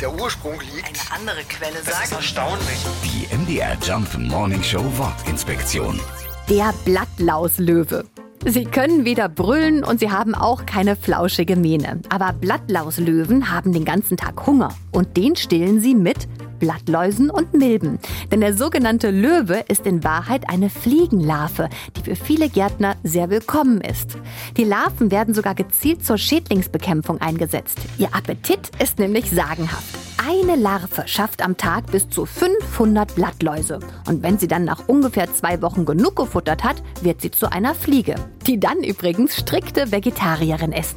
der Ursprung liegt. Eine andere Quelle Das ist sagt. erstaunlich. Die MDR Jump Morning Show Wortinspektion. Der Blattlauslöwe. Sie können weder brüllen und sie haben auch keine flauschige Mähne. Aber Blattlauslöwen haben den ganzen Tag Hunger und den stillen sie mit Blattläusen und Milben. Denn der sogenannte Löwe ist in Wahrheit eine Fliegenlarve, die für viele Gärtner sehr willkommen ist. Die Larven werden sogar gezielt zur Schädlingsbekämpfung eingesetzt. Ihr Appetit ist nämlich sagenhaft. Eine Larve schafft am Tag bis zu 500 Blattläuse. Und wenn sie dann nach ungefähr zwei Wochen genug gefuttert hat, wird sie zu einer Fliege, die dann übrigens strikte Vegetarierin ist.